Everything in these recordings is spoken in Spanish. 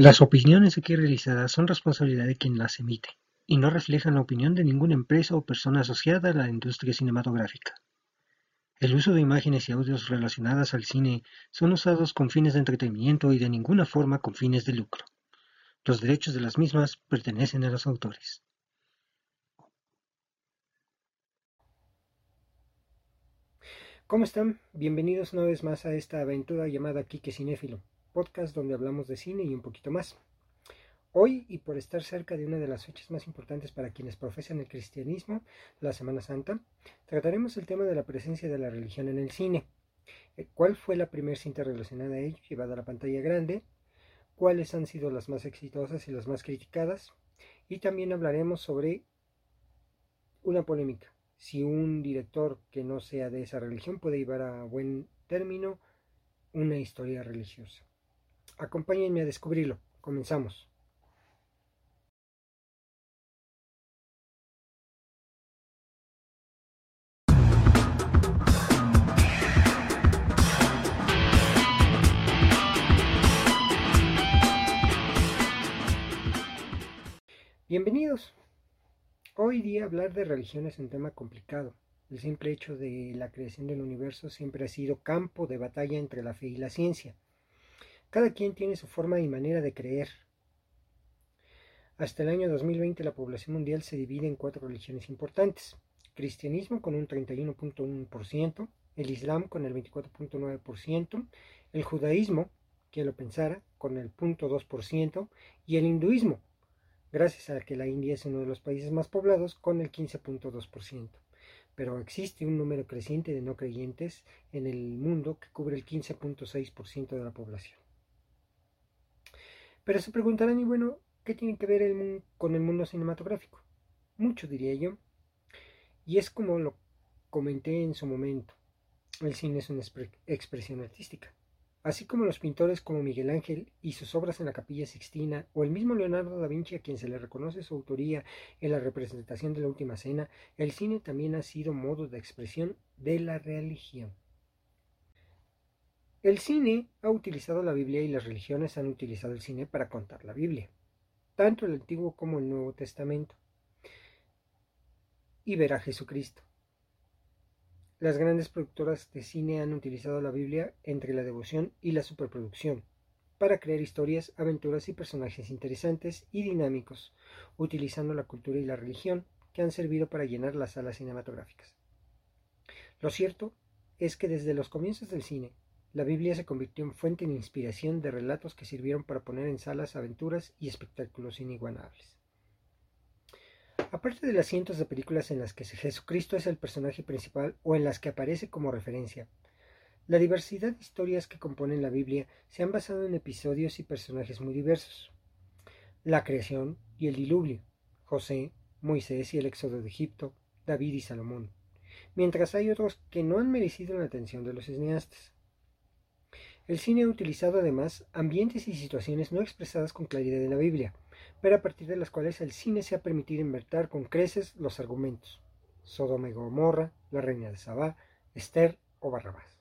Las opiniones aquí realizadas son responsabilidad de quien las emite, y no reflejan la opinión de ninguna empresa o persona asociada a la industria cinematográfica. El uso de imágenes y audios relacionadas al cine son usados con fines de entretenimiento y de ninguna forma con fines de lucro. Los derechos de las mismas pertenecen a los autores. ¿Cómo están? Bienvenidos una vez más a esta aventura llamada Kike Cinéfilo podcast donde hablamos de cine y un poquito más. Hoy, y por estar cerca de una de las fechas más importantes para quienes profesan el cristianismo, la Semana Santa, trataremos el tema de la presencia de la religión en el cine. Eh, ¿Cuál fue la primera cinta relacionada a ello, llevada a la pantalla grande? ¿Cuáles han sido las más exitosas y las más criticadas? Y también hablaremos sobre una polémica. Si un director que no sea de esa religión puede llevar a buen término una historia religiosa. Acompáñenme a descubrirlo. Comenzamos. Bienvenidos. Hoy día hablar de religión es un tema complicado. El simple hecho de la creación del universo siempre ha sido campo de batalla entre la fe y la ciencia. Cada quien tiene su forma y manera de creer. Hasta el año 2020 la población mundial se divide en cuatro religiones importantes. Cristianismo con un 31.1%, el Islam con el 24.9%, el judaísmo, quien lo pensara, con el 0.2% y el hinduismo, gracias a que la India es uno de los países más poblados, con el 15.2% pero existe un número creciente de no creyentes en el mundo que cubre el 15.6% de la población. Pero se preguntarán, y bueno, ¿qué tiene que ver el con el mundo cinematográfico? Mucho, diría yo. Y es como lo comenté en su momento. El cine es una expresión artística. Así como los pintores como Miguel Ángel y sus obras en la Capilla Sixtina, o el mismo Leonardo da Vinci a quien se le reconoce su autoría en la representación de la Última Cena, el cine también ha sido modo de expresión de la religión. El cine ha utilizado la Biblia y las religiones han utilizado el cine para contar la Biblia, tanto el Antiguo como el Nuevo Testamento, y ver a Jesucristo. Las grandes productoras de cine han utilizado la Biblia entre la devoción y la superproducción para crear historias, aventuras y personajes interesantes y dinámicos, utilizando la cultura y la religión que han servido para llenar las salas cinematográficas. Lo cierto es que desde los comienzos del cine, la Biblia se convirtió en fuente de inspiración de relatos que sirvieron para poner en salas aventuras y espectáculos inigualables. Aparte de las cientos de películas en las que Jesucristo es el personaje principal o en las que aparece como referencia, la diversidad de historias que componen la Biblia se han basado en episodios y personajes muy diversos. La creación y el diluvio, José, Moisés y el éxodo de Egipto, David y Salomón, mientras hay otros que no han merecido la atención de los cineastas. El cine ha utilizado además ambientes y situaciones no expresadas con claridad en la Biblia, pero a partir de las cuales el cine se ha permitido invertir con creces los argumentos. Sodoma y Gomorra, La Reina de Sabá, Esther o Barrabás.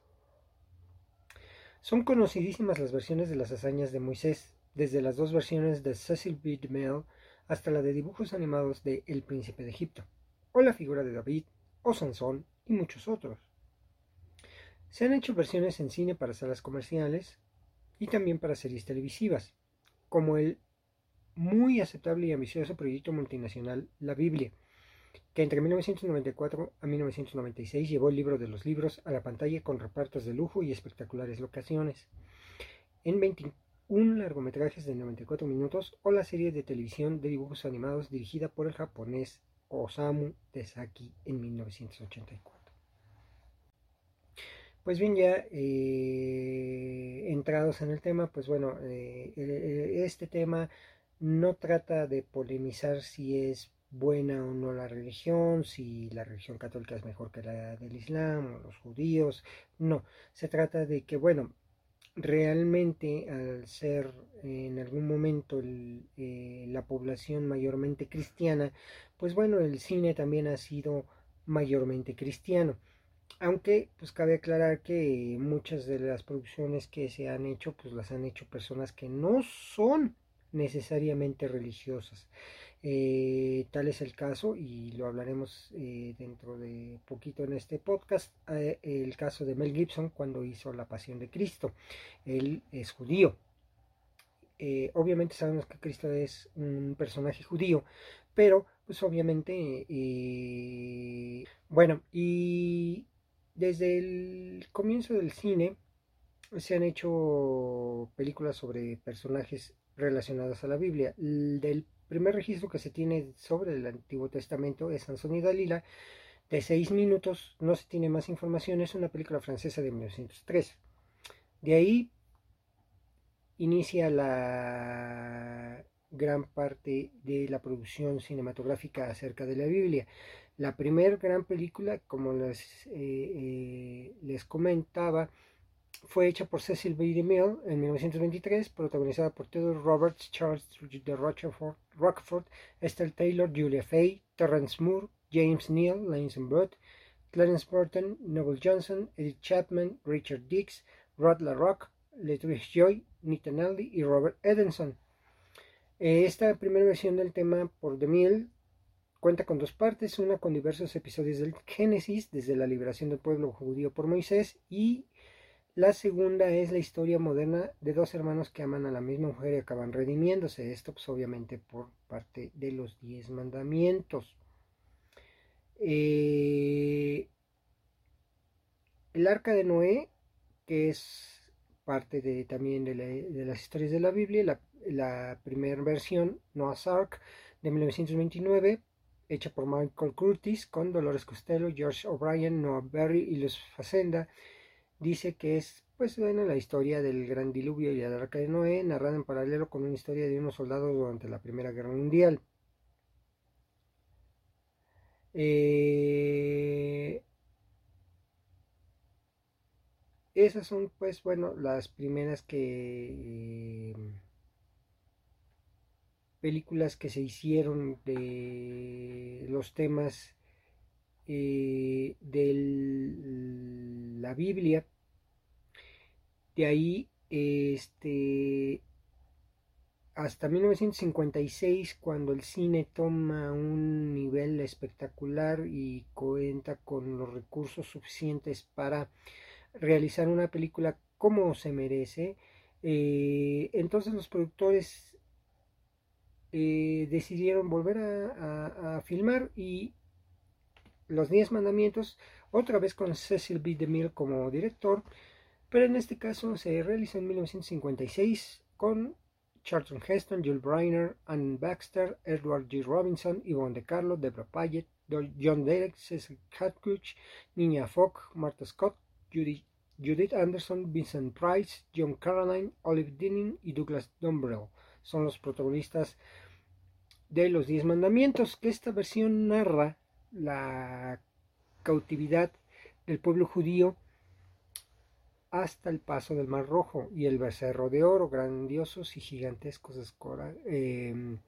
Son conocidísimas las versiones de las hazañas de Moisés, desde las dos versiones de Cecil B. DeMille hasta la de dibujos animados de El Príncipe de Egipto, o la figura de David, o Sansón y muchos otros. Se han hecho versiones en cine para salas comerciales y también para series televisivas, como el muy aceptable y ambicioso proyecto multinacional La Biblia, que entre 1994 a 1996 llevó el libro de los libros a la pantalla con repartos de lujo y espectaculares locaciones, en 21 largometrajes de 94 minutos o la serie de televisión de dibujos animados dirigida por el japonés Osamu Tesaki en 1984. Pues bien, ya eh, entrados en el tema, pues bueno, eh, eh, este tema no trata de polemizar si es buena o no la religión, si la religión católica es mejor que la del Islam o los judíos, no, se trata de que, bueno, realmente al ser en algún momento la población mayormente cristiana, pues bueno, el cine también ha sido mayormente cristiano. Aunque pues cabe aclarar que muchas de las producciones que se han hecho pues las han hecho personas que no son necesariamente religiosas. Eh, tal es el caso, y lo hablaremos eh, dentro de poquito en este podcast, eh, el caso de Mel Gibson cuando hizo La Pasión de Cristo. Él es judío. obviamente sabemos que Cristo es un personaje judío, pero pues obviamente, bueno, y desde el comienzo del cine se han hecho películas sobre personajes relacionados a la Biblia. Del primer registro que se tiene sobre el Antiguo Testamento es Sansón y Dalila, de seis minutos, no se tiene más información, es una película francesa de 1903. De ahí inicia la gran parte de la producción cinematográfica acerca de la Biblia. La primera gran película, como les, eh, eh, les comentaba, fue hecha por Cecil B. DeMille en 1923, protagonizada por Theodore Roberts, Charles de Rockford, Estelle Taylor, Julia Fay, Terrence Moore, James Neal, Lance Burt, Clarence Burton, Noble Johnson, Edith Chapman, Richard Dix, Rod LaRock, Letrice Joy, Nita Naldi y Robert Edenson. Eh, esta primera versión del tema por DeMille cuenta con dos partes, una con diversos episodios del Génesis, desde la liberación del pueblo judío por Moisés, y la segunda es la historia moderna de dos hermanos que aman a la misma mujer y acaban redimiéndose. Esto pues obviamente por parte de los diez mandamientos. Eh, el arca de Noé, que es parte de, también de, las historias de la Biblia, la, primera versión, Noah's Ark, de 1929, hecha por Michael Curtis, con Dolores Costello, George O'Brien, Noah Berry y Luz Facenda dice que es pues bueno la historia del gran diluvio y la arca de Noé narrada en paralelo con una historia de unos soldados durante la Primera Guerra Mundial. Eh, esas son pues bueno las primeras que películas que se hicieron de los temas eh, de la Biblia. De ahí, este, hasta 1956, cuando el cine toma un nivel espectacular y cuenta con los recursos suficientes para realizar una película como se merece, eh, entonces los productores eh, decidieron volver a, filmar y los Diez Mandamientos, otra vez con Cecil B. DeMille como director, pero en este caso se realizó en 1956 con Charlton Heston, Jules Briner, Anne Baxter, Edward G. Robinson, Yvonne De Carlo, Deborah Payet, John Derek, Cecil Catcuch, Niña Fogg, Martha Scott, Judith Anderson, Vincent Price, John Caroline, Olive Dinning y Douglas Dumbrell son los protagonistas de los Diez Mandamientos, que esta versión narra la cautividad del pueblo judío hasta el paso del Mar Rojo y el becerro de oro, grandiosos y gigantescos em,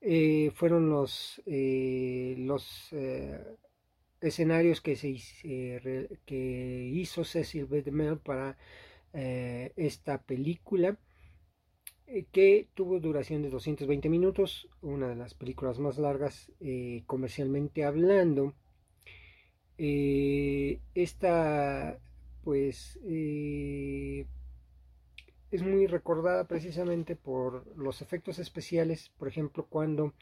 eh, fueron los, eh, los eh, escenarios que, se, que hizo Cecil B. DeMille para esta película eh, que tuvo duración de 220 minutos, una de las películas más largas eh, comercialmente hablando. Eh, esta, pues, es muy recordada precisamente por los efectos especiales, por ejemplo, cuando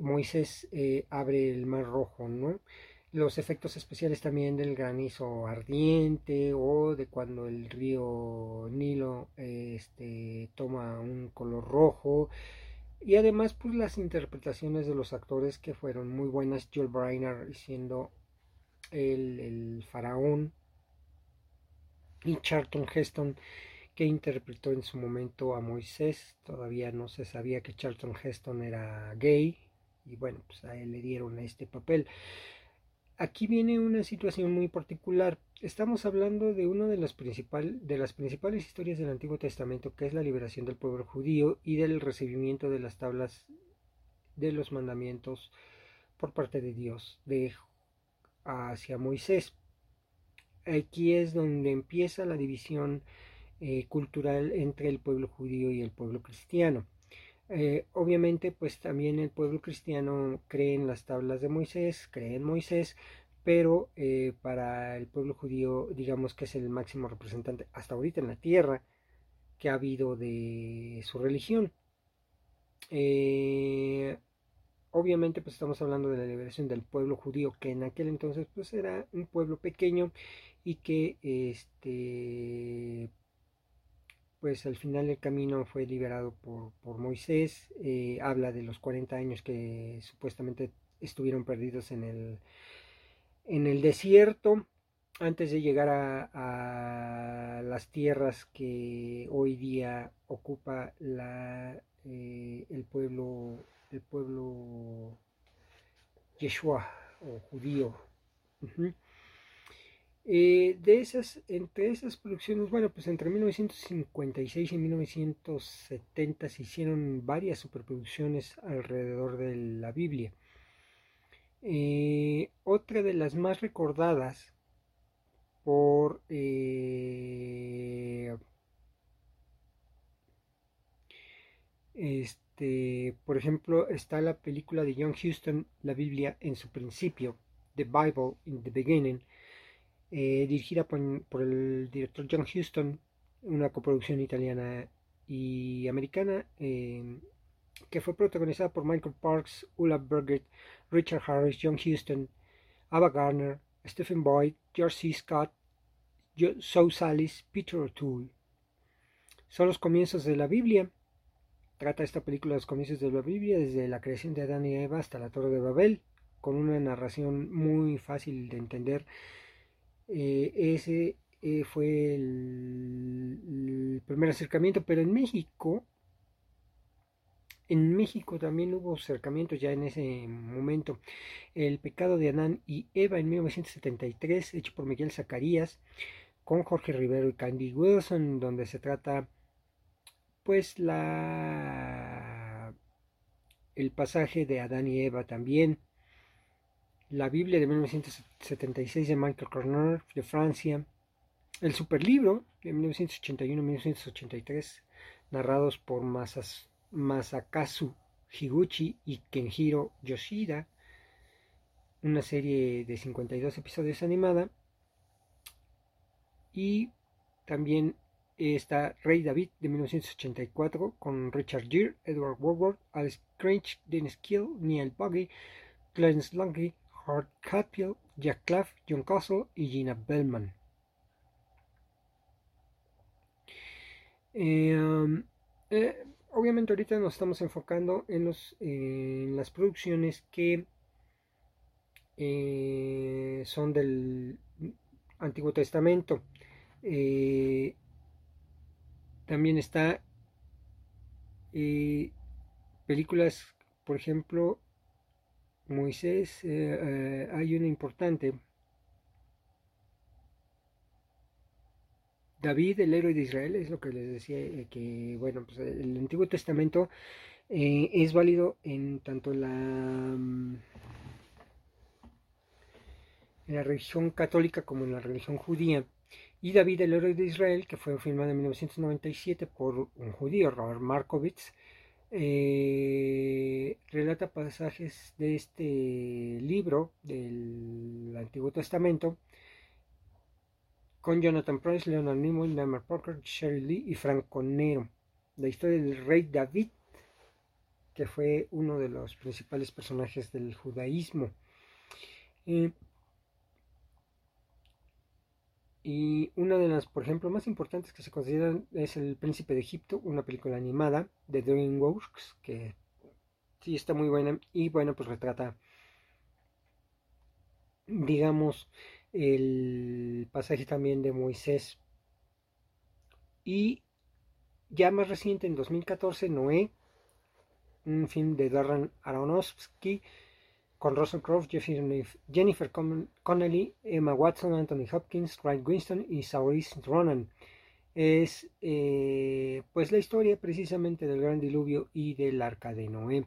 Moisés abre el mar rojo, ¿no? Los efectos especiales también del granizo ardiente o de cuando el río Nilo este, toma un color rojo. Y además pues las interpretaciones de los actores que fueron muy buenas Joel Briner siendo el, el faraón y Charlton Heston que interpretó en su momento a Moisés. Todavía no se sabía que Charlton Heston era gay y bueno pues a él le dieron este papel Aquí viene una situación muy particular. Estamos hablando de una de las, de las principales historias del Antiguo Testamento, que es la liberación del pueblo judío y del recibimiento de las tablas de los mandamientos por parte de Dios hacia Moisés. Aquí es donde empieza la división eh, cultural entre el pueblo judío y el pueblo cristiano. Eh, obviamente, pues también el pueblo cristiano cree en las tablas de Moisés, cree en Moisés, pero eh, para el pueblo judío, digamos que es el máximo representante hasta ahorita en la tierra que ha habido de su religión. Eh, obviamente, pues estamos hablando de la liberación del pueblo judío, que en aquel entonces pues era un pueblo pequeño y que este pues al final el camino fue liberado por, Moisés, eh, habla de los 40 años que supuestamente estuvieron perdidos en el, en el desierto antes de llegar a, las tierras que hoy día ocupa la, eh, el pueblo el pueblo Yeshua o judío. Eh, de esas, entre esas producciones, bueno, pues entre 1956 y 1970 se hicieron varias superproducciones alrededor de la Biblia. Eh, otra de las más recordadas por eh, este, por ejemplo, está la película de John Huston, La Biblia en su principio, The Bible in the Beginning, eh, dirigida por, el director John Huston, una coproducción italiana y americana, eh, que fue protagonizada por Michael Parks, Ulla Bergert, Richard Harris, John Huston, Ava Garner, Stephen Boyd, George C. Scott, Joe Salis, Peter O'Toole. Son los comienzos de la Biblia. Trata esta película los comienzos de la Biblia, desde la creación de Adán y Eva hasta la Torre de Babel, con una narración muy fácil de entender eh, ese eh, fue el, primer acercamiento, pero en México, en México también hubo acercamientos ya en ese momento. El pecado de Anán y Eva en 1973, hecho por Miguel Zacarías, con Jorge Rivero y Candy Wilson, donde se trata pues la el pasaje de Adán y Eva también la Biblia de 1976 de Michael Corner de Francia, el Superlibro de 1981-1983, narrados por Masakazu Higuchi y Kenjiro Yoshida, una serie de 52 episodios animada, y también está Rey David de 1984 con Richard Gere, Edward Woodward, Alice Cranch, Dennis Kill, Neil Buggy, Clarence Langley, Art Catfield, Jack Claff, John Castle y Gina Bellman. Eh, um, eh, obviamente ahorita nos estamos enfocando en, los, en las producciones que eh, son del Antiguo Testamento. también está películas, por ejemplo, Moisés, eh, eh, hay una importante. David, el héroe de Israel, es lo que les decía, eh, que bueno, pues el Antiguo Testamento es válido en tanto la, mm, en la religión católica como en la religión judía. Y David, el héroe de Israel, que fue filmado en 1997 por un judío, Robert Markovitz, eh, relata pasajes de este libro del Antiguo Testamento con Jonathan Price, Leonard Nimoy, Lamar Parker, Sherry Lee y Franco Nero. La historia del rey David, que fue uno de los principales personajes del judaísmo. Eh, y una de las, por ejemplo, más importantes que se consideran es El Príncipe de Egipto, una película animada de DreamWorks, que sí está muy buena y bueno, pues retrata, digamos, el pasaje también de Moisés. Y ya más reciente, en 2014, Noé, un film de Darren Aronofsky, con Russell Crowe, Jennifer Connelly, Emma Watson, Anthony Hopkins, Craig Winston y Saoirse Ronan. Es eh, pues la historia precisamente del gran diluvio y del arca de Noé.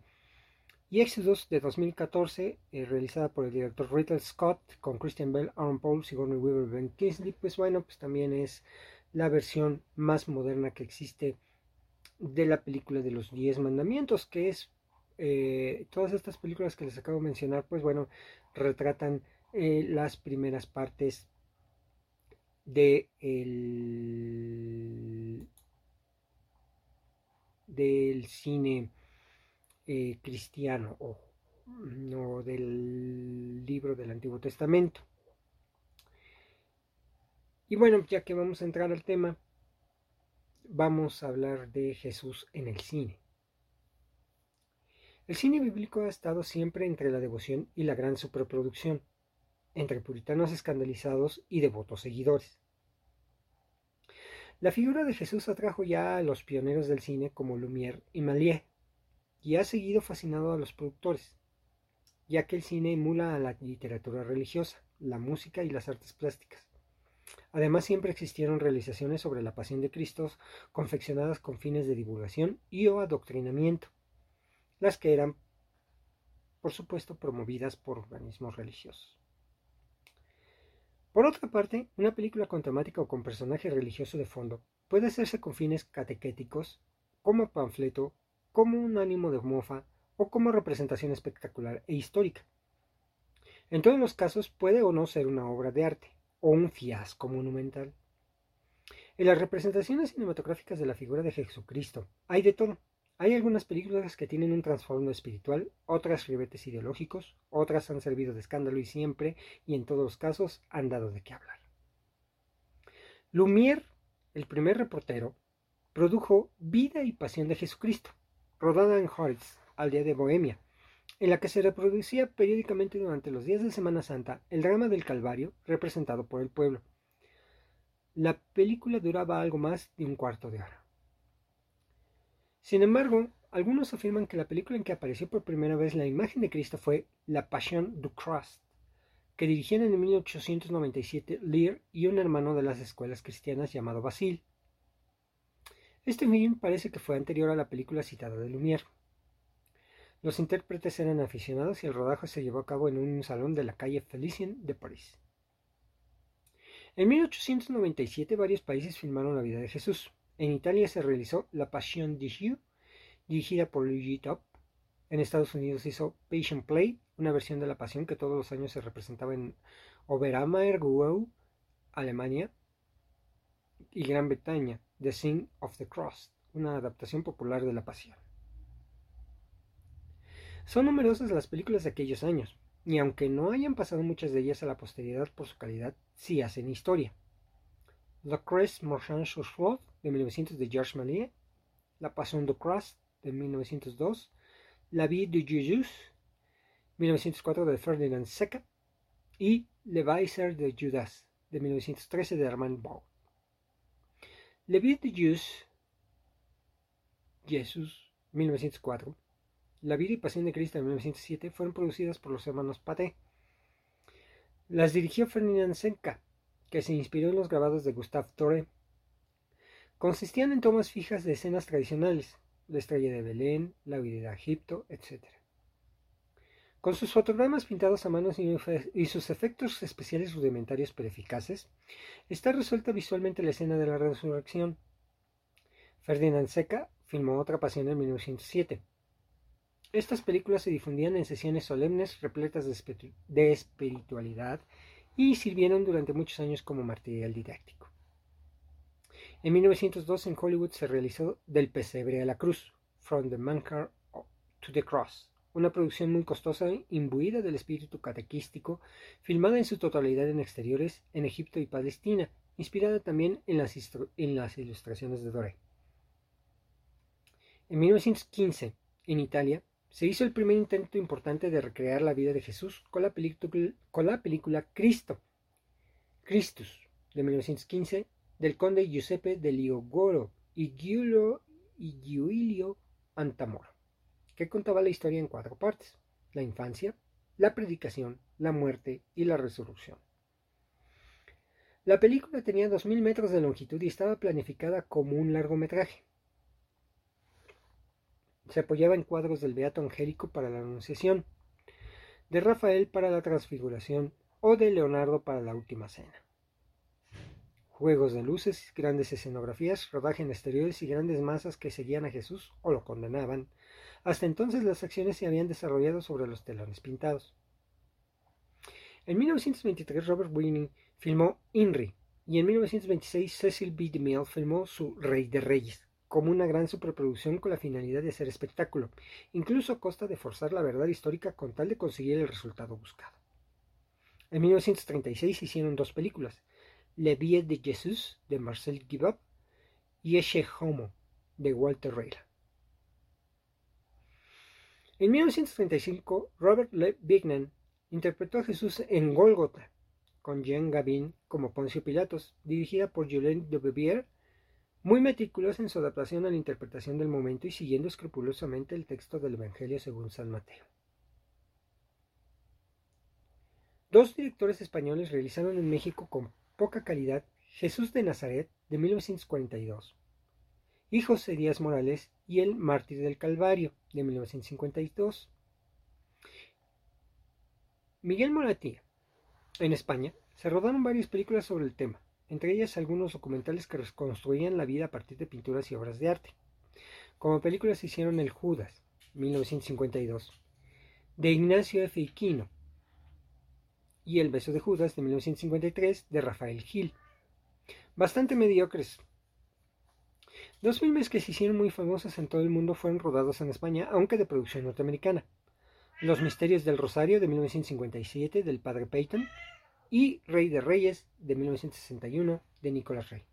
Y Exodus de 2014, eh, realizada por el director Riddle Scott con Christian Bell, Aaron Paul, Sigourney Weaver, Ben Kingsley, pues bueno, pues también es la versión más moderna que existe de la película de los Diez Mandamientos, que es eh, todas estas películas que les acabo de mencionar, pues bueno, retratan eh, las primeras partes de el, del cine eh, cristiano o no del libro del Antiguo Testamento. Y bueno, ya que vamos a entrar al tema, vamos a hablar de Jesús en el cine. El cine bíblico ha estado siempre entre la devoción y la gran superproducción, entre puritanos escandalizados y devotos seguidores. La figura de Jesús atrajo ya a los pioneros del cine como Lumière y Malier, y ha seguido fascinado a los productores, ya que el cine emula a la literatura religiosa, la música y las artes plásticas. Además, siempre existieron realizaciones sobre la pasión de Cristo confeccionadas con fines de divulgación y o adoctrinamiento, las que eran, por supuesto, promovidas por organismos religiosos. Por otra parte, una película con temática o con personaje religioso de fondo puede hacerse con fines catequéticos, como panfleto, como un ánimo de mofa o como representación espectacular e histórica. En todos los casos puede o no ser una obra de arte o un fiasco monumental. En las representaciones cinematográficas de la figura de Jesucristo hay de todo. Hay algunas películas que tienen un trasfondo espiritual, otras ribetes ideológicos, otras han servido de escándalo y siempre, y en todos los casos, han dado de qué hablar. Lumière, el primer reportero, produjo Vida y Pasión de Jesucristo, rodada en Holtz, aldea de Bohemia, en la que se reproducía periódicamente durante los días de Semana Santa el drama del Calvario representado por el pueblo. La película duraba algo más de un cuarto de hora. Sin embargo, algunos afirman que la película en que apareció por primera vez la imagen de Cristo fue La Passion du Christ, que dirigieron en 1897 Lear y un hermano de las escuelas cristianas llamado Basil. Este film parece que fue anterior a la película citada de Lumière. Los intérpretes eran aficionados y el rodaje se llevó a cabo en un salón de la calle Felicien de París. En 1897 varios países filmaron la vida de Jesús. En Italia se realizó La Passion de Jésus, dirigida por Luigi Top. En Estados Unidos hizo Passion Play, una versión de La Pasión que todos los años se representaba en Oberhammer-Gau, Alemania, y Gran Bretaña, The Sing of the Cross, una adaptación popular de La Pasión. Son numerosas las películas de aquellos años, y aunque no hayan pasado muchas de ellas a la posteridad por su calidad, sí hacen historia. La Crest Marchand Chauffeur de 1900 de Georges Méliès, La Passion de Christ de 1902, La Vie de Jésus 1904 de Ferdinand Seca y Le Weiser de Judas de 1913 de Armand Baud. Le Vie de Jésus, Jesús 1904, La vida y pasión de Cristo de 1907 fueron producidas por los hermanos Paté. Las dirigió Ferdinand Seca que se inspiró en los grabados de Gustave Torre, consistían en tomas fijas de escenas tradicionales, la estrella de Belén, la vida de Egipto, etc. Con sus fotogramas pintados a mano y sus efectos especiales rudimentarios pero eficaces, está resuelta visualmente la escena de la resurrección. Ferdinand Seca filmó Otra Pasión en 1907. Estas películas se difundían en sesiones solemnes repletas de espiritualidad y sirvieron durante muchos años como material didáctico. En 1902 en Hollywood se realizó Del pesebre a la cruz, From the Manger to the Cross, una producción muy costosa imbuida del espíritu catequístico, filmada en su totalidad en exteriores en Egipto y Palestina, inspirada también en las, en las ilustraciones de Doré. En 1915, en Italia, se hizo el primer intento importante de recrear la vida de Jesús con la, película Cristo, Christus, de 1915, del conde Giuseppe de Liogoro y Giulio, y Giulio Antamoro, que contaba la historia en cuatro partes, la infancia, la predicación, la muerte y la resurrección. La película tenía 2.000 metros de longitud y estaba planificada como un largometraje. Se apoyaba en cuadros del Beato Angélico para la Anunciación, de Rafael para la Transfiguración o de Leonardo para la Última Cena. juegos de luces, grandes escenografías, rodaje en exteriores y grandes masas que seguían a Jesús o lo condenaban. Hasta entonces las acciones se habían desarrollado sobre los telones pintados. En 1923 Robert Winning filmó Inri y en 1926 Cecil B. DeMille filmó su Rey de Reyes como una gran superproducción con la finalidad de hacer espectáculo, incluso a costa de forzar la verdad histórica con tal de conseguir el resultado buscado. En 1936 hicieron dos películas, Le Vie de Jesús de Marcel Gibab y Eche Homo de Walter Reyla. En 1935, Robert Le Bignan interpretó a Jesús en Golgotha, con Jean Gabin como Poncio Pilatos, dirigida por Julien de Bevier muy meticulosa en su adaptación a la interpretación del momento y siguiendo escrupulosamente el texto del Evangelio según San Mateo. Dos directores españoles realizaron en México con poca calidad Jesús de Nazaret de 1942 y José Díaz Morales y El Mártir del Calvario de 1952. Miguel Moratía. En España se rodaron varias películas sobre el tema entre ellas algunos documentales que reconstruían la vida a partir de pinturas y obras de arte. Como películas hicieron El Judas, 1952, de Ignacio F. Iquino, y El beso de Judas, de 1953, de Rafael Gil. Bastante mediocres. Dos filmes que se hicieron muy famosos en todo el mundo fueron rodados en España, aunque de producción norteamericana. Los Misterios del Rosario, de 1957, del padre Peyton, y Rey de Reyes de 1961 de Nicolas Rey.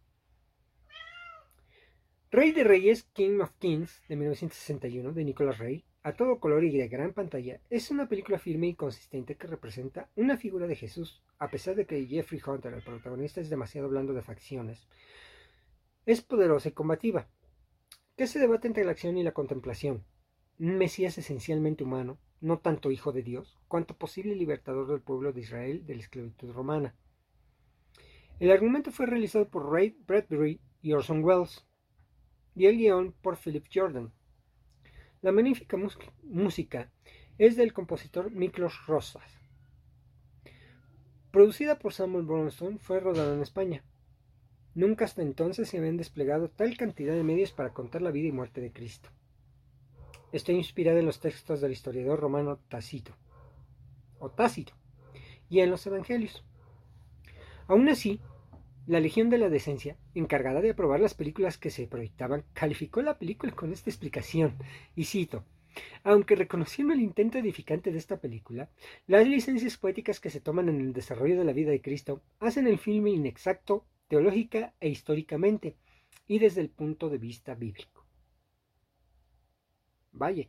Rey de Reyes, King of Kings de 1961 de Nicolas Rey, a todo color y de gran pantalla, es una película firme y consistente que representa una figura de Jesús, a pesar de que Jeffrey Hunter, el protagonista, es demasiado blando de facciones. Es poderosa y combativa, que se debate entre la acción y la contemplación. Un Mesías esencialmente humano, no tanto hijo de Dios, cuanto posible libertador del pueblo de Israel de la esclavitud romana. El argumento fue realizado por Ray Bradbury y Orson Welles, y el guion por Philip Jordan. La magnífica música es del compositor Miklos Rosas. Producida por Samuel Bronson, fue rodada en España. Nunca hasta entonces se habían desplegado tal cantidad de medios para contar la vida y muerte de Cristo. Está inspirada en los textos del historiador romano Tácito, o Tácito, y en los evangelios. Aún así, la Legión de la Decencia, encargada de aprobar las películas que se proyectaban, calificó la película con esta explicación, y cito, aunque reconociendo el intento edificante de esta película, las licencias poéticas que se toman en el desarrollo de la vida de Cristo hacen el filme inexacto teológica e históricamente y desde el punto de vista bíblico. Vaya.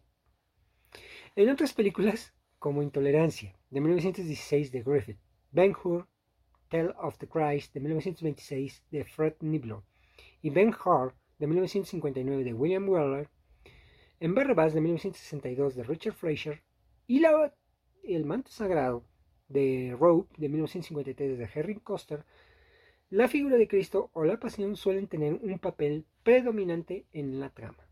En otras películas, como Intolerancia, de 1916 de Griffith, Ben Hur, Tale of the Christ, de 1926 de Fred Niblo, y Ben Hur, de 1959 de William Weller, en Barrabás, de 1962 de Richard Fraser, y El manto sagrado, de Rope, de 1953 de Henry Coster, la figura de Cristo o la pasión suelen tener un papel predominante en la trama.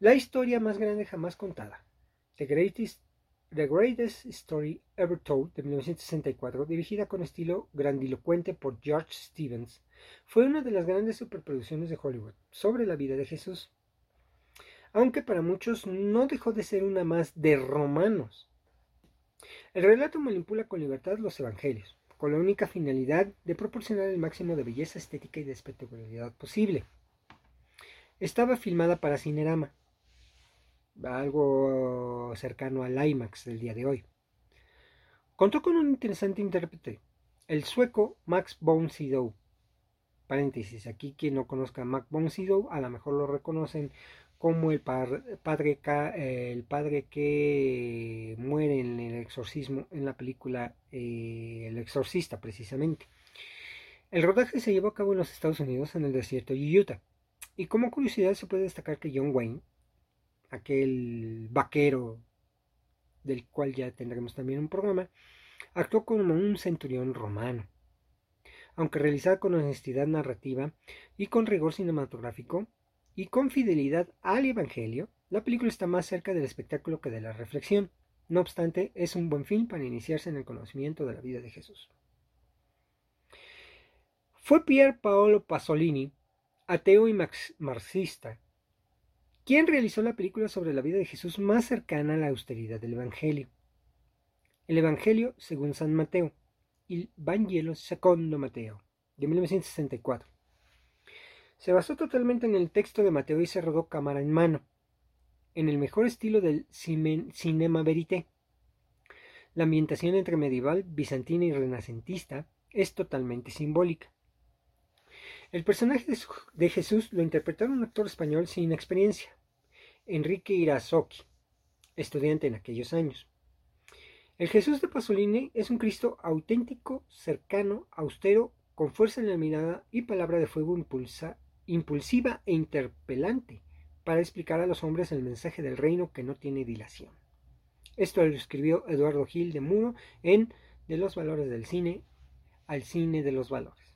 La historia más grande jamás contada. The Greatest, The Greatest Story Ever Told de 1964, dirigida con estilo grandilocuente por George Stevens, fue una de las grandes superproducciones de Hollywood sobre la vida de Jesús. Aunque para muchos no dejó de ser una más de romanos. El relato manipula con libertad los evangelios, con la única finalidad de proporcionar el máximo de belleza estética y de espectacularidad posible. Estaba filmada para Cinerama, algo cercano al IMAX del día de hoy. Contó con un interesante intérprete, el sueco Max von Sydow. Paréntesis, aquí quien no conozca a Max von Sydow, a lo mejor lo reconocen como el, padre, que muere en el exorcismo en la película eh, El exorcista precisamente. El rodaje se llevó a cabo en los Estados Unidos en el desierto de Utah. Y como curiosidad se puede destacar que John Wayne, aquel vaquero del cual ya tendremos también un programa, actuó como un centurión romano. Aunque realizada con honestidad narrativa y con rigor cinematográfico y con fidelidad al Evangelio, la película está más cerca del espectáculo que de la reflexión. No obstante, es un buen film para iniciarse en el conocimiento de la vida de Jesús. Fue Pier Paolo Pasolini, ateo y marxista, quien realizó la película sobre la vida de Jesús más cercana a la austeridad del Evangelio. El Evangelio según San Mateo, Il Vangelo secondo Mateo, de 1964. Se basó totalmente en el texto de Mateo y se rodó cámara en mano, en el mejor estilo del cinema verité. La ambientación entre medieval, bizantina y renacentista es totalmente simbólica. El personaje de Jesús lo interpretó un actor español sin experiencia, Enrique Irazoki, estudiante en aquellos años. El Jesús de Pasolini es un Cristo auténtico, cercano, austero, con fuerza en la mirada y palabra de fuego impulsiva e interpelante para explicar a los hombres el mensaje del reino que no tiene dilación. Esto lo escribió Eduardo Gil de Muro en De los valores del cine al cine de los valores.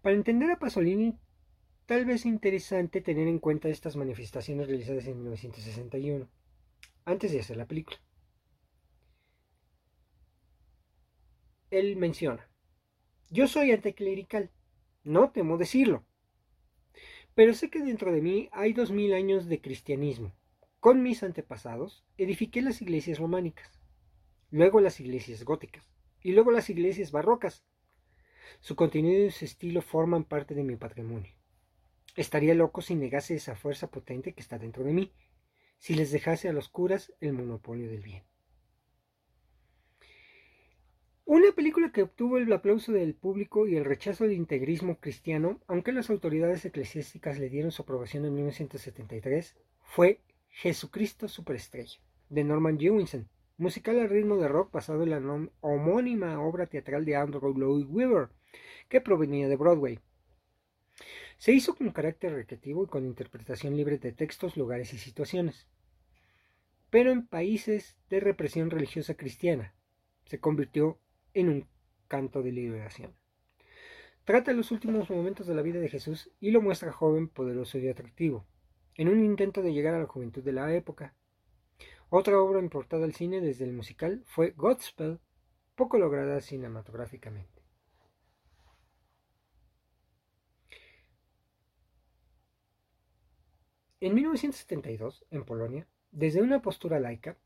Para entender a Pasolini, tal vez es interesante tener en cuenta estas manifestaciones realizadas en 1961, antes de hacer la película. Él menciona, yo soy anticlerical, no temo decirlo, pero sé que dentro de mí hay dos mil años de cristianismo. Con mis antepasados edifiqué las iglesias románicas, luego las iglesias góticas y luego las iglesias barrocas su contenido y su estilo forman parte de mi patrimonio. Estaría loco si negase esa fuerza potente que está dentro de mí, si les dejase a los curas el monopolio del bien. Una película que obtuvo el aplauso del público y el rechazo del integrismo cristiano, aunque las autoridades eclesiásticas le dieron su aprobación en 1973, fue Jesucristo Superestrella, de Norman Jewison, musical al ritmo de rock basado en la homónima obra teatral de Andrew Lloyd Webber, que provenía de Broadway. Se hizo con carácter recreativo y con interpretación libre de textos, lugares y situaciones. Pero en países de represión religiosa cristiana, se convirtió en un canto de liberación. Trata los últimos momentos de la vida de Jesús y lo muestra joven, poderoso y atractivo, en un intento de llegar a la juventud de la época. Otra obra importada al cine desde el musical fue Godspell, poco lograda cinematográficamente. En 1972, en Polonia, desde una postura laica,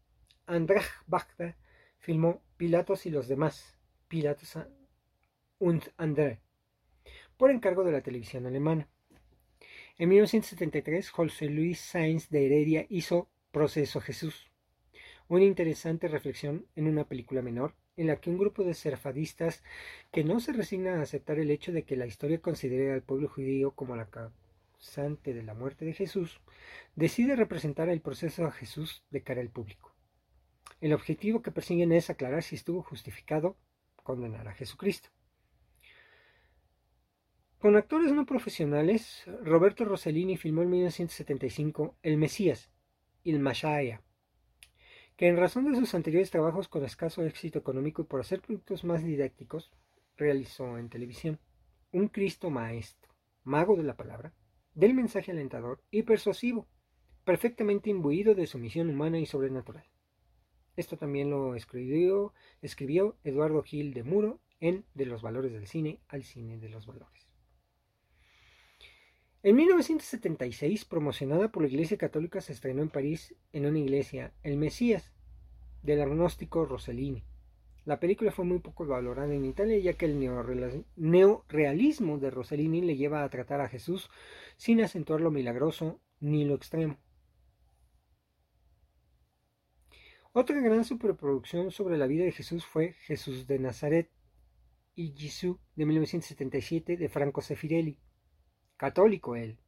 Andrzej Bachta filmó Pilatos y los demás, Pilatos und André, por encargo de la televisión alemana. En 1973, José Luis Sainz de Heredia hizo Proceso Jesús, una interesante reflexión en una película menor en la que un grupo de serfadistas que no se resignan a aceptar el hecho de que la historia considere al pueblo judío como la de la muerte de Jesús, decide representar el proceso a Jesús de cara al público. El objetivo que persiguen es aclarar si estuvo justificado condenar a Jesucristo. Con actores no profesionales, Roberto Rossellini filmó en 1975 El Mesías, Il Mashaya, que en razón de sus anteriores trabajos con escaso éxito económico y por hacer productos más didácticos, realizó en televisión. Un Cristo maestro, mago de la palabra, del mensaje alentador y persuasivo, perfectamente imbuido de su misión humana y sobrenatural. Esto también lo escribió, escribió Eduardo Gil de Muro en De los valores del cine al cine de los valores. En 1976, promocionada por la Iglesia Católica, se estrenó en París, en una iglesia, El Mesías, del agnóstico Rossellini. La película fue muy poco valorada en Italia, ya que el neorealismo de Rossellini le lleva a tratar a Jesús sin acentuar lo milagroso ni lo extremo. Otra gran superproducción sobre la vida de Jesús fue Jesús de Nazaret y Jesús de 1977 de Franco Sefirelli, católico él.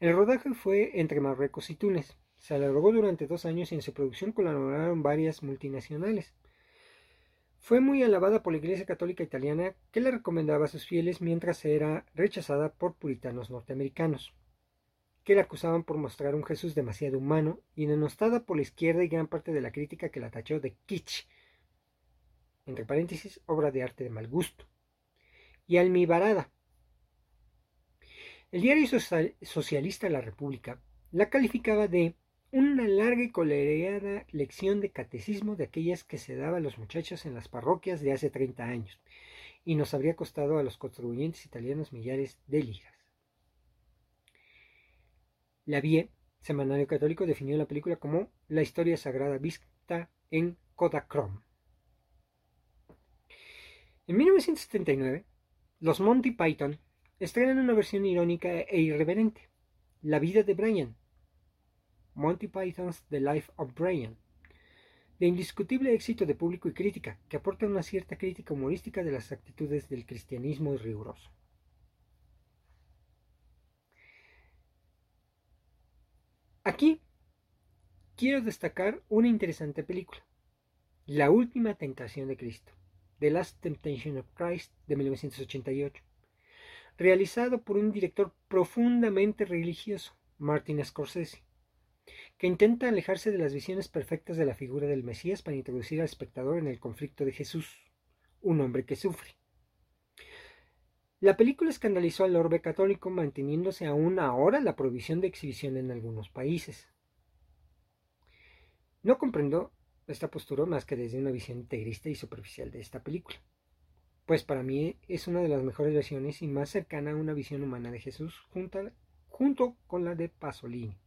El rodaje fue entre Marruecos y Túnez. Se alargó durante dos años y en su producción colaboraron varias multinacionales. Fue muy alabada por la Iglesia Católica Italiana, que la recomendaba a sus fieles mientras era rechazada por puritanos norteamericanos, que la acusaban por mostrar un Jesús demasiado humano y denostada por la izquierda y gran parte de la crítica que la tachó de kitsch, entre paréntesis, obra de arte de mal gusto, y almibarada. El diario socialista La República la calificaba de una larga y colereada lección de catecismo de aquellas que se daba a los muchachos en las parroquias de hace 30 años, y nos habría costado a los contribuyentes italianos millares de liras. La Vie, semanario católico, definió la película como la historia sagrada vista en Kodachrome. En 1979, los Monty Python estrenan una versión irónica e irreverente, La vida de Brian, Monty Python's The Life of Brian, de indiscutible éxito de público y crítica, que aporta una cierta crítica humorística de las actitudes del cristianismo riguroso. Aquí quiero destacar una interesante película, La Última Tentación de Cristo, The Last Temptation of Christ de 1988, realizado por un director profundamente religioso, Martin Scorsese, que intenta alejarse de las visiones perfectas de la figura del Mesías para introducir al espectador en el conflicto de Jesús, un hombre que sufre. La película escandalizó al orbe católico manteniéndose aún ahora la prohibición de exhibición en algunos países. No comprendo esta postura más que desde una visión integrista y superficial de esta película, pues para mí es una de las mejores versiones y más cercana a una visión humana de Jesús junto, junto con la de Pasolini.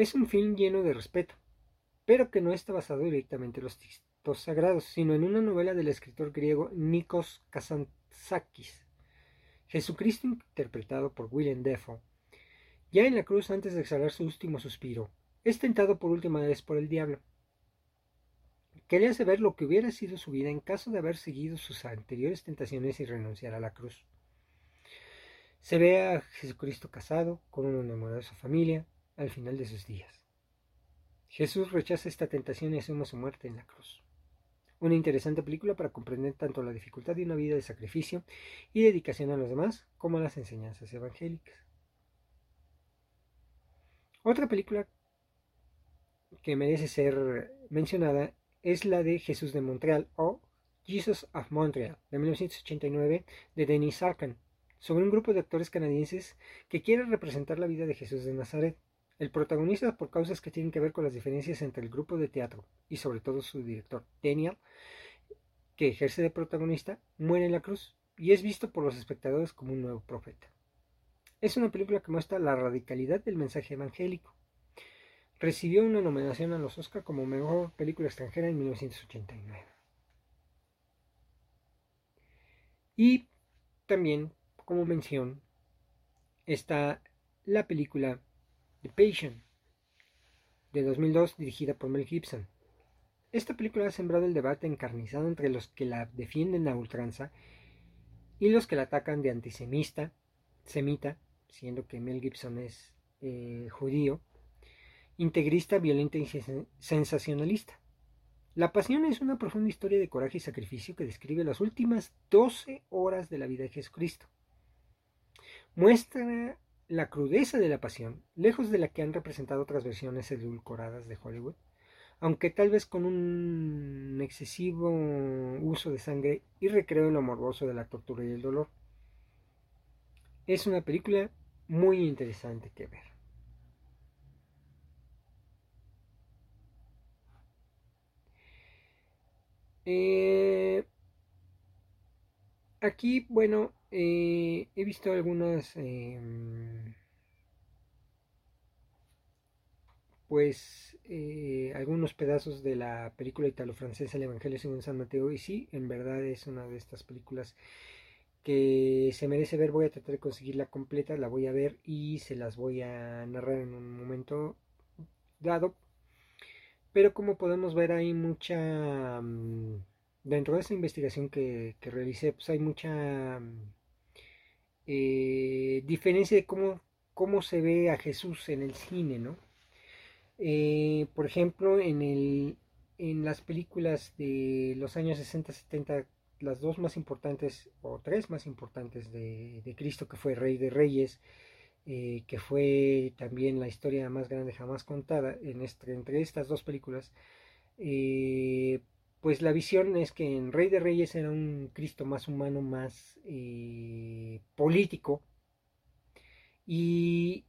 Es un film lleno de respeto, pero que no está basado directamente en los sagrados, sino en una novela del escritor griego Nikos Kazantzakis. Jesucristo interpretado por Willem Dafoe, ya en la cruz antes de exhalar su último suspiro, es tentado por última vez por el diablo, que le hace ver lo que hubiera sido su vida en caso de haber seguido sus anteriores tentaciones y renunciar a la cruz. Se ve a Jesucristo casado, con una numerosa familia, al final de sus días. Jesús rechaza esta tentación y asume su muerte en la cruz. Una interesante película para comprender tanto la dificultad de una vida de sacrificio y dedicación a los demás como las enseñanzas evangélicas. Otra película que merece ser mencionada es la de Jesús de Montreal o Jesus of Montreal de 1989 de Denis Arcan, sobre un grupo de actores canadienses que quieren representar la vida de Jesús de Nazaret. El protagonista, por causas que tienen que ver con las diferencias entre el grupo de teatro y sobre todo su director, Daniel, que ejerce de protagonista, muere en la cruz y es visto por los espectadores como un nuevo profeta. Es una película que muestra la radicalidad del mensaje evangélico. Recibió una nominación a los Oscar como mejor película extranjera en 1989. Y también, como mención, está la película The Patient, de 2002, dirigida por Mel Gibson. Esta película ha sembrado el debate encarnizado entre los que la defienden a ultranza y los que la atacan de antisemita, semita, siendo que Mel Gibson es eh, judío, integrista, violenta y sensacionalista. La Pasión es una profunda historia de coraje y sacrificio que describe las últimas 12 horas de la vida de Jesucristo. Muestra la crudeza de la pasión, lejos de la que han representado otras versiones edulcoradas de Hollywood, aunque tal vez con un excesivo uso de sangre y recreo en lo morboso de la tortura y el dolor. Es una película muy interesante que ver. Eh, aquí, bueno, eh, he visto algunas, em, pues, eh, algunos pedazos de la película italo-francesa El Evangelio según San Mateo y sí, en verdad es una de estas películas que se merece ver. Voy a tratar de conseguirla completa, la voy a ver y se las voy a narrar en un momento dado. Pero como podemos ver hay mucha... Mm, dentro de esa investigación que, que realicé, pues hay mucha mm, eh, diferencia de cómo, cómo se ve a Jesús en el cine, ¿no? Eh, por ejemplo, en, el, en las películas de los años 60-70, las dos más importantes, o tres más importantes de, Cristo, que fue Rey de Reyes, eh, que fue también la historia más grande jamás contada, en entre estas dos películas, pues la visión es que en Rey de Reyes era un Cristo más humano, más eh, político. Y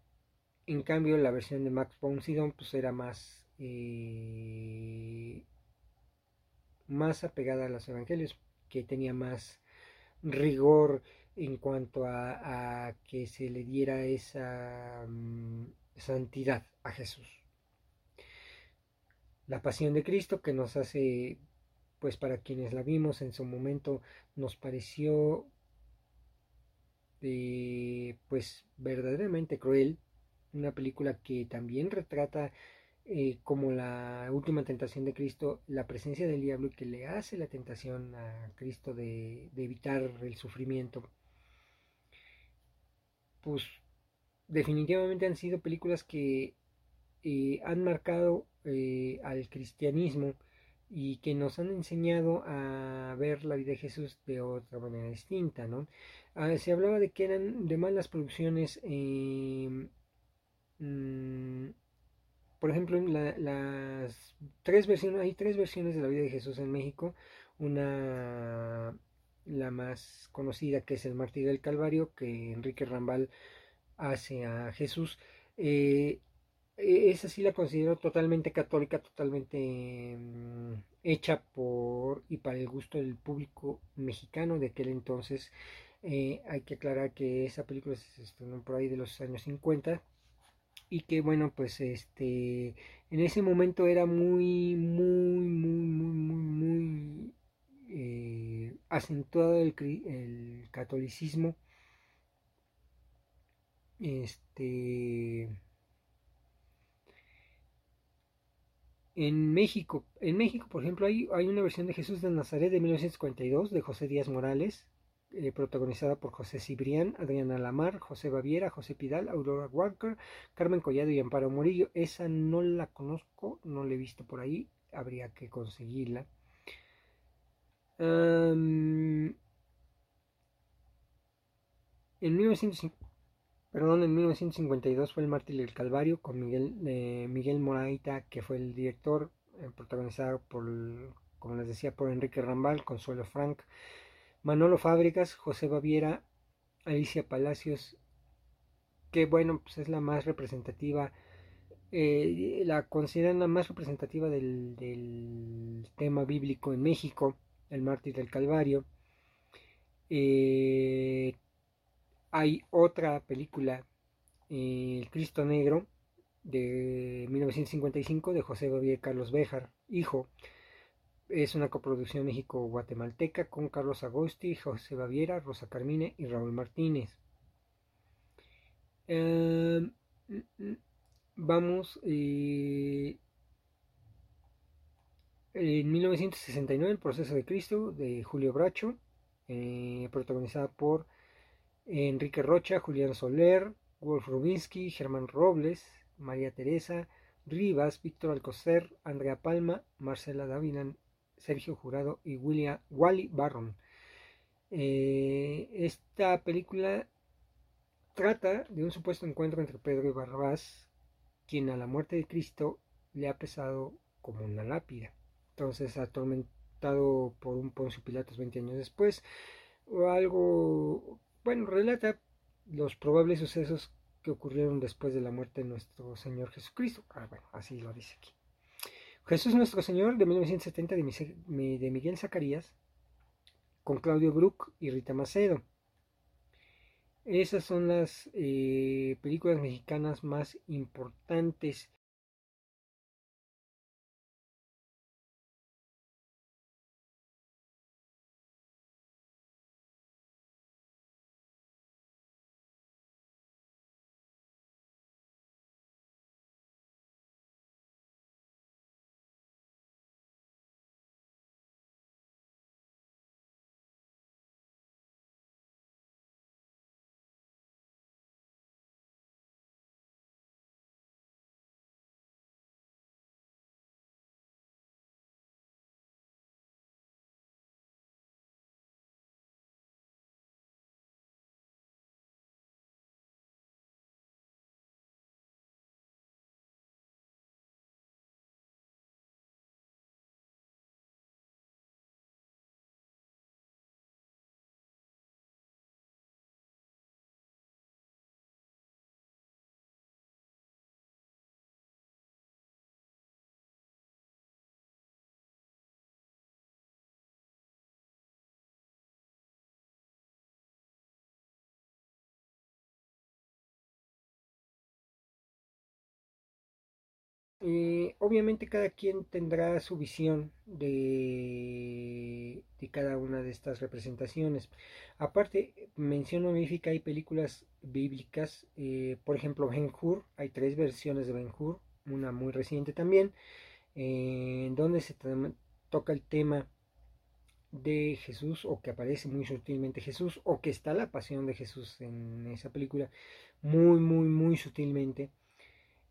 en cambio la versión de Max von Sydow pues era más, eh, más apegada a los evangelios. que tenía más rigor en cuanto a, que se le diera esa mm, santidad a Jesús. La pasión de Cristo que nos hace, pues para quienes la vimos en su momento, nos pareció pues verdaderamente cruel, una película que también retrata eh, como la última tentación de Cristo, la presencia del diablo y que le hace la tentación a Cristo de, evitar el sufrimiento, pues definitivamente han sido películas que eh, han marcado eh, al cristianismo y que nos han enseñado a ver la vida de Jesús de otra manera distinta, ¿no? Ah, se hablaba de que eran de malas producciones mm, por ejemplo, las tres versiones, hay tres versiones de la vida de Jesús en México. Una, la más conocida, que es el martirio del Calvario, que Enrique Rambal hace a Jesús. Eh, esa sí la considero totalmente católica, totalmente mm, hecha por y para el gusto del público mexicano de aquel entonces. Eh, hay que aclarar que esa película se estrenó por ahí de los años 50 y que bueno pues este en ese momento era muy muy muy muy muy muy eh, acentuado el, el, catolicismo este en México en México por ejemplo hay, una versión de Jesús de Nazaret de 1952 de José Díaz Morales eh, protagonizada por José Cibrián, Adriana Lamar, José Baviera, José Pidal, Aurora Walker, Carmen Collado y Amparo Murillo. Esa no la conozco, no la he visto por ahí, habría que conseguirla. en, 1952 fue el Mártir del Calvario con Miguel, eh, Miguel Moraita, que fue el director, eh, protagonizado por, como les decía, por Enrique Rambal, Consuelo Frank, Manolo Fábricas, José Baviera, Alicia Palacios, que bueno, pues es la más representativa, eh, la consideran la más representativa del, tema bíblico en México, el mártir del Calvario. Eh, hay otra película, El Cristo Negro, de 1955, de José Baviera Carlos Béjar, hijo, es una coproducción México-Guatemalteca con Carlos Agosti, José Baviera, Rosa Carmine y Raúl Martínez. Em, vamos. Eh, en 1969, El proceso de Cristo de Julio Bracho, eh, protagonizada por Enrique Rocha, Julián Soler, Wolf Rubinsky, Germán Robles, María Teresa Rivas, Víctor Alcocer, Andrea Palma, Marcela Davinan Sergio Jurado y William Wally Barron. Eh, esta película trata de un supuesto encuentro entre Pedro y Barrabás, quien a la muerte de Cristo le ha pesado como una lápida. Entonces, atormentado por un Poncio Pilatos 20 años después, o algo, bueno, relata los probables sucesos que ocurrieron después de la muerte de nuestro Señor Jesucristo. Ah, bueno, así lo dice aquí. Jesús Nuestro Señor de 1970 de Miguel Zacarías con Claudio Brook y Rita Macedo. Esas son las eh, películas mexicanas más importantes Eh, obviamente cada quien tendrá su visión de, cada una de estas representaciones. Aparte, menciono que hay películas bíblicas, eh, por ejemplo Ben Hur, hay tres versiones de Ben Hur, una muy reciente también, eh, en donde se toca el tema de Jesús o que aparece muy sutilmente Jesús o que está la pasión de Jesús en esa película muy muy muy sutilmente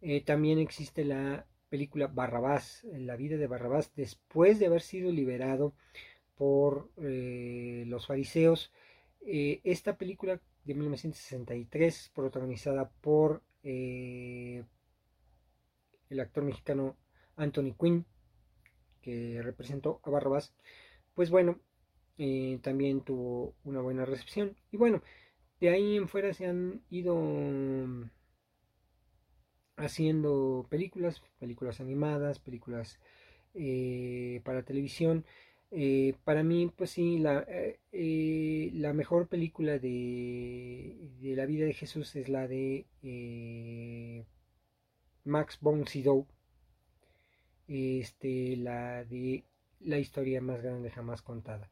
eh, también existe la película Barrabás, la vida de Barrabás, después de haber sido liberado por eh, los fariseos. Eh, esta película de 1963, protagonizada por el actor mexicano Anthony Quinn, que representó a Barrabás, pues bueno, también tuvo una buena recepción. Y bueno, de ahí en fuera se han ido haciendo películas, películas animadas, películas eh, para televisión. Eh, para mí, pues sí, la, eh, la mejor película de, de, la vida de Jesús es la de Max von Sydow, este, la de la historia más grande jamás contada.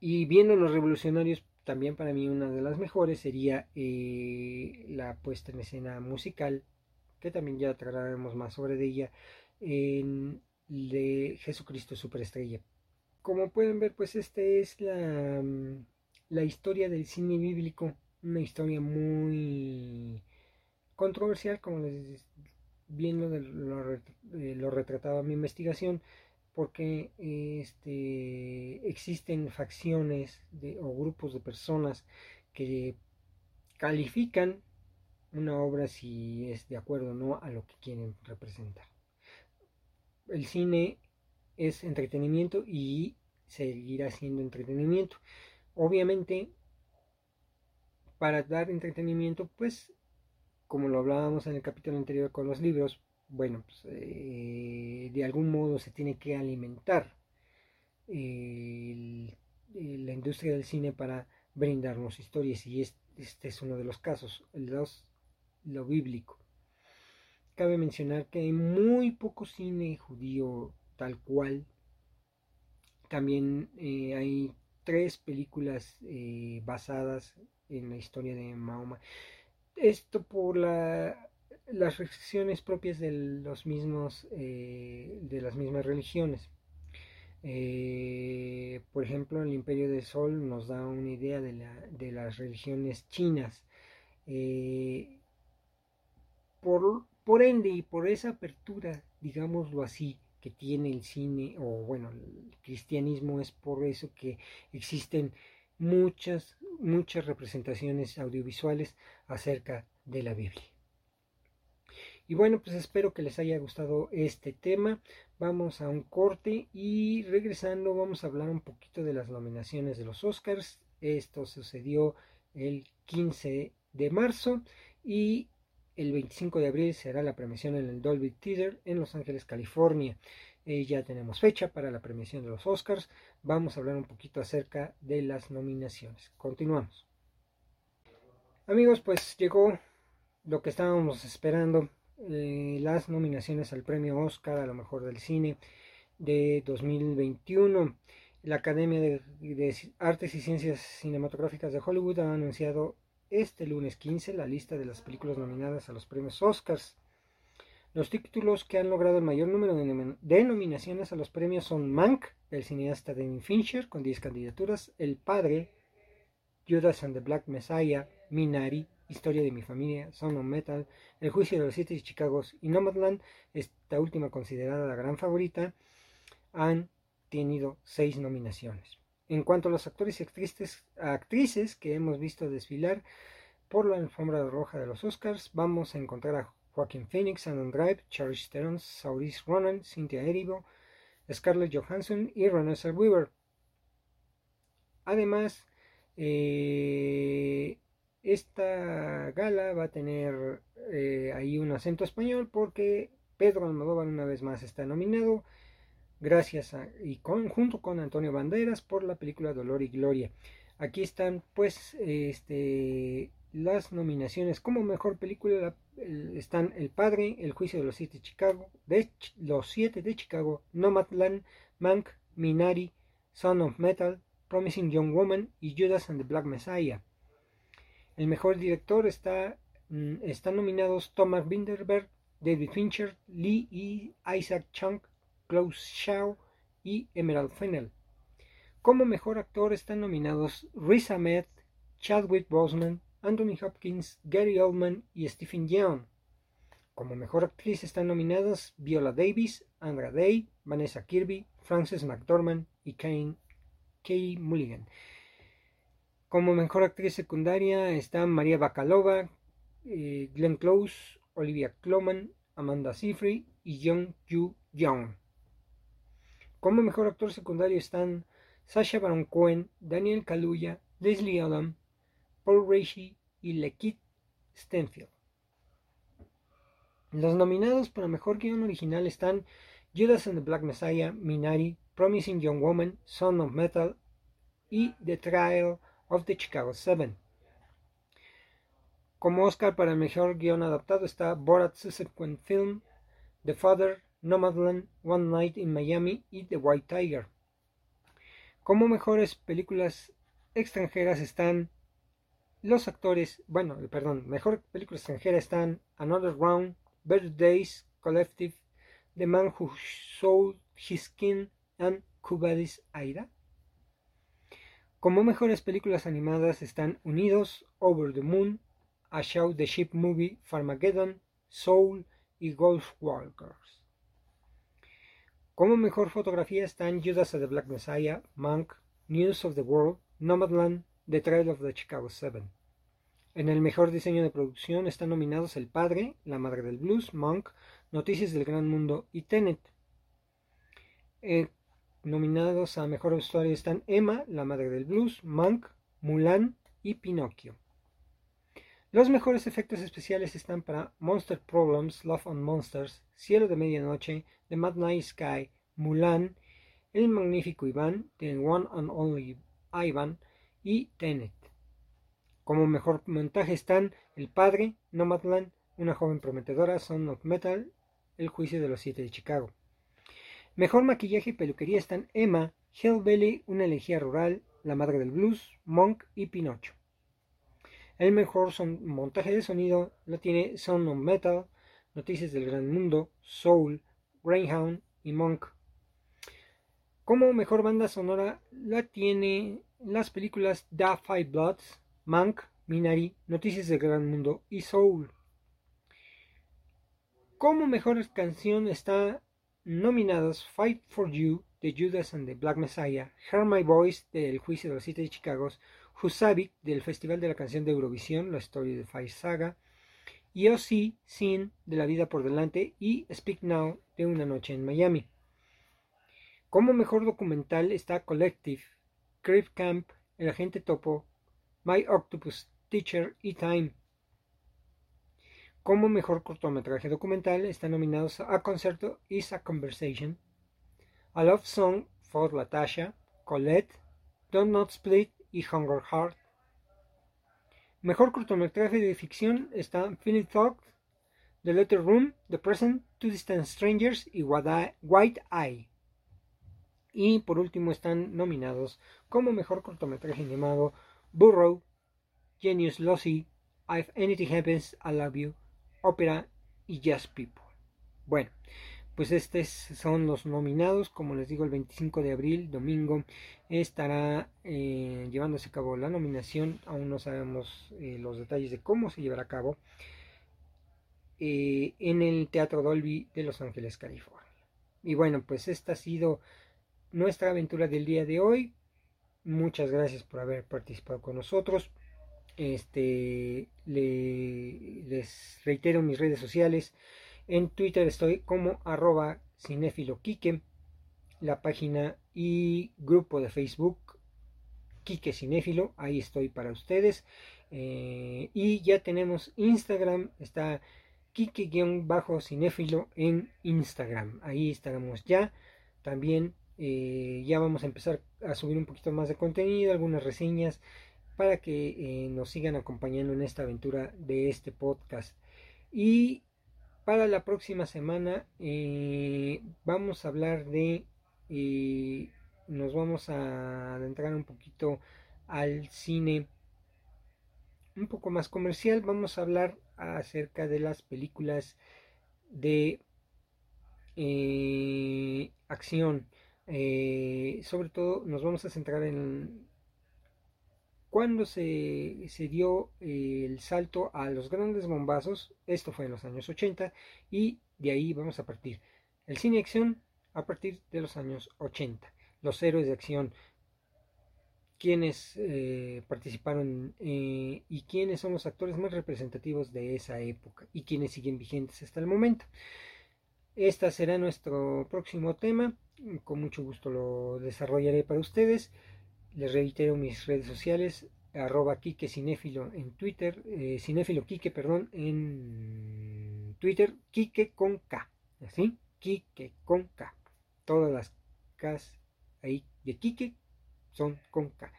Y viendo los revolucionarios, también para mí una de las mejores sería eh, la puesta en escena musical, que también ya trataremos más sobre ella, en, de Jesucristo Superestrella. Como pueden ver, pues esta es la, la historia del cine bíblico, una historia muy controversial, como les bien lo, lo, eh, lo retrataba mi investigación, porque este, existen facciones o grupos de personas que califican una obra si es de acuerdo o no a lo que quieren representar. El cine es entretenimiento y seguirá siendo entretenimiento. Obviamente, para dar entretenimiento, pues, como lo hablábamos en el capítulo anterior con los libros, bueno, pues, eh, de algún modo se tiene que alimentar la industria del cine para brindarnos historias y este, es uno de los casos, el dos, lo bíblico. Cabe mencionar que hay muy poco cine judío tal cual. También eh, hay tres películas eh, basadas en la historia de Mahoma. Esto por la las restricciones propias de los mismos eh, de las mismas religiones. Eh, por ejemplo el imperio del sol nos da una idea de, la, de las religiones chinas. Eh, por, por ende y por esa apertura digámoslo así que tiene el cine o bueno el cristianismo es por eso que existen muchas muchas representaciones audiovisuales acerca de la Biblia y bueno, pues espero que les haya gustado este tema. Vamos a un corte y regresando vamos a hablar un poquito de las nominaciones de los Oscars. Esto sucedió el 15 de marzo y el 25 de abril será la premiación en el Dolby Theater en Los Ángeles, California. Eh, ya tenemos fecha para la premiación de los Oscars. Vamos a hablar un poquito acerca de las nominaciones. Continuamos. Amigos, pues llegó lo que estábamos esperando eh, las nominaciones al premio Oscar a lo mejor del cine de 2021. La Academia de, Artes y Ciencias Cinematográficas de Hollywood ha anunciado este lunes 15 la lista de las películas nominadas a los premios Oscars. Los títulos que han logrado el mayor número de, nominaciones a los premios son Mank, del cineasta David Fincher, con 10 candidaturas, El Padre, Judas and the Black Messiah, Minari, Historia de mi familia, Sound of Metal, El juicio de los siete Chicago y Nomadland, esta última considerada la gran favorita, han tenido seis nominaciones. En cuanto a los actores y actrices, que hemos visto desfilar por la alfombra roja de los Oscars, vamos a encontrar a Joaquin Phoenix, Andrew Drive, Charles Theron, Saoirse Ronan, Cynthia Erivo, Scarlett Johansson y Renée Zellweger. Además, eh, esta gala va a tener eh, ahí un acento español porque Pedro Almodóvar una vez más está nominado gracias y junto con Antonio Banderas por la película Dolor y Gloria. Aquí están pues este, las nominaciones como mejor película están El Padre, El Juicio de los Siete de Chicago, Los Siete de Chicago, Nomadland, Mank, Minari, Son of Metal, Promising Young Woman y Judas and the Black Messiah. El mejor director está, mm, están nominados Thomas Binderberg, David Fincher, Lee y Isaac Chung, Klaus Shaw y Emerald Fennell. Como mejor actor están nominados Riz Ahmed, Chadwick Boseman, Anthony Hopkins, Gary Oldman y Stephen Yeun. Como mejor actriz están nominadas Viola Davis, Andra Day, Vanessa Kirby, Frances McDormand y Kane Kay Mulligan. Como mejor actriz secundaria están María Bacalova, eh, Glenn Close, Olivia Cloman, Amanda Seyfried y Young Yu Young. Como mejor actor secundario están Sasha Baron Cohen, Daniel Kaluuya, Leslie Adam, Paul Raci y Lekit Stenfield. Los nominados para mejor guion original están Judas and the Black Messiah, Minari, Promising Young Woman, Son of Metal y The Trial of the Chicago Seven. Como Oscar para mejor guion adaptado está Borat Subsequent Film, The Father, Nomadland, One Night in Miami y The White Tiger. Como mejores películas extranjeras están los actores, bueno, perdón, mejor película extranjera están Another Round, Better Days, Collective, The Man Who Sold His Skin and Cubadis Aida. Como mejores películas animadas están Unidos, Over the Moon, A Show the Ship Movie, Farmageddon, Soul y Golf Walkers. Como mejor fotografía están Judas of the Black Messiah, Monk, News of the World, Nomadland, The Trail of the Chicago Seven. En el mejor diseño de producción están nominados El Padre, La Madre del Blues, Monk, Noticias del Gran Mundo y Tenet. Eh, nominados a mejor vestuario están Emma, La Madre del Blues, Monk, Mulan y Pinocchio. Los mejores efectos especiales están para Monster Problems, Love on Monsters, Cielo de Medianoche, The Mad Night Sky, Mulan, El Magnífico Iván, The One and Only Ivan y Tenet. Como mejor montaje están El Padre, Nomadland, Una joven prometedora, Son of Metal, El juicio de los siete de Chicago. Mejor maquillaje y peluquería están Emma, Hellbelly, Una elegía rural, La madre del blues, Monk y Pinocho. El mejor montaje de sonido lo tiene Son of Metal, Noticias del Gran Mundo, Soul, Greyhound y Monk. Como mejor banda sonora la tiene las películas Da Five Bloods, Mank, Minari, Noticias del Gran Mundo y Soul. Como mejor canción está nominados Fight for You de Judas and the Black Messiah, Hear My Voice del Juicio de los Siete de Chicago, Husavik del Festival de la Canción de Eurovisión, la historia de Fire Saga, y O.C. Sin de La Vida por Delante y Speak Now de Una Noche en Miami. Como mejor documental está Collective, Crib Camp, El Agente Topo, My Octopus Teacher y Time. Como mejor cortometraje documental están nominados A Concerto is a Conversation, A Love Song for Latasha, Colette, Don't Not Split y Hunger Heart. Mejor cortometraje de ficción está Philip Thought, The Letter Room, The Present, Two Distant Strangers y White Eye. Y por último están nominados como mejor cortometraje animado Burrow, Genius Lossy, If Anything Happens, I Love You, Opera y Just People. Bueno, pues estos son los nominados. Como les digo, el 25 de abril, domingo, estará eh, llevándose a cabo la nominación. Aún no sabemos eh, los detalles de cómo se llevará a cabo eh, en el Teatro Dolby de Los Ángeles, California. Y bueno, pues esta ha sido nuestra aventura del día de hoy. Muchas gracias por haber participado con nosotros. Este, les reitero mis redes sociales. En Twitter estoy como arroba cinéfiloquique. La página y grupo de Facebook Quique Cinéfilo. Ahí estoy para ustedes. Eh, y ya tenemos Instagram. Está Quique-cinéfilo en Instagram. Ahí estaremos ya. También eh, ya vamos a empezar a subir un poquito más de contenido, algunas reseñas para que eh, nos sigan acompañando en esta aventura de este podcast. Y para la próxima semana eh, vamos a hablar de, eh, nos vamos a adentrar un poquito al cine un poco más comercial. Vamos a hablar acerca de las películas de acción. sobre todo nos vamos a centrar en cuando se, dio eh, el salto a los grandes bombazos, esto fue en los años 80 y de ahí vamos a partir. El cine acción a partir de los años 80. Los héroes de acción, quienes eh, participaron eh, y quiénes son los actores más representativos de esa época y quienes siguen vigentes hasta el momento. Este será nuestro próximo tema. Con mucho gusto lo desarrollaré para ustedes. Les reitero mis redes sociales, arroba Quique Cinéfilo en Twitter, eh, Cinéfilo Quique, perdón, en Twitter, Quique con K, ¿así? Quique con K. Todas las K ahí de Quique son con K.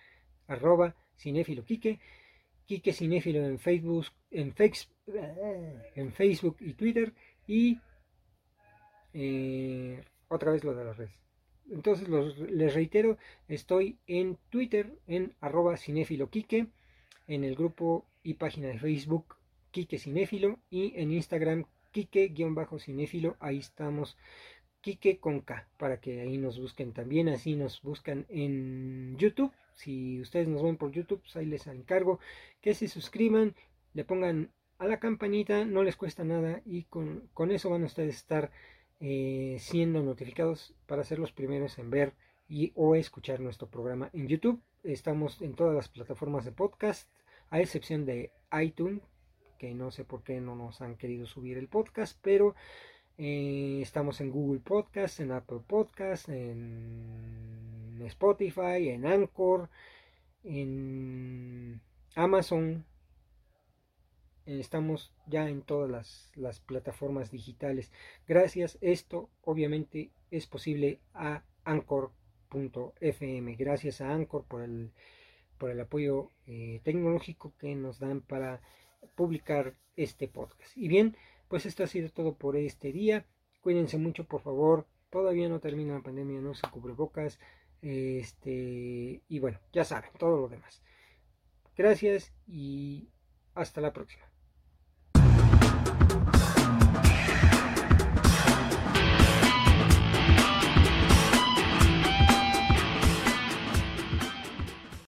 Arroba Cinéfilo Quique, Quique Cinéfilo en Facebook, en, en Facebook y Twitter y eh, otra vez lo de las redes. Entonces les reitero, estoy en Twitter en arroba cinéfiloquique, en el grupo y página de Facebook Quique Cinéfilo y en Instagram Quique-cinéfilo, ahí estamos Quique con K, para que ahí nos busquen también, así nos buscan en YouTube, si ustedes nos ven por YouTube, pues ahí les encargo que se suscriban, le pongan a la campanita, no les cuesta nada y con, con eso van a ustedes estar eh, siendo notificados para ser los primeros en ver y o escuchar nuestro programa en YouTube. Estamos en todas las plataformas de podcast, a excepción de iTunes, que no sé por qué no nos han querido subir el podcast, pero eh, estamos en Google Podcast, en Apple Podcast, en Spotify, en Anchor, en Amazon, estamos ya en todas las, plataformas digitales. Gracias, esto obviamente es posible a Anchor.fm. Gracias a Anchor por el, por el apoyo eh, tecnológico que nos dan para publicar este podcast. Y bien, pues esto ha sido todo por este día. Cuídense mucho, por favor. Todavía no termina la pandemia, no se cubre bocas. Este, y bueno, ya saben, todo lo demás. Gracias y hasta la próxima.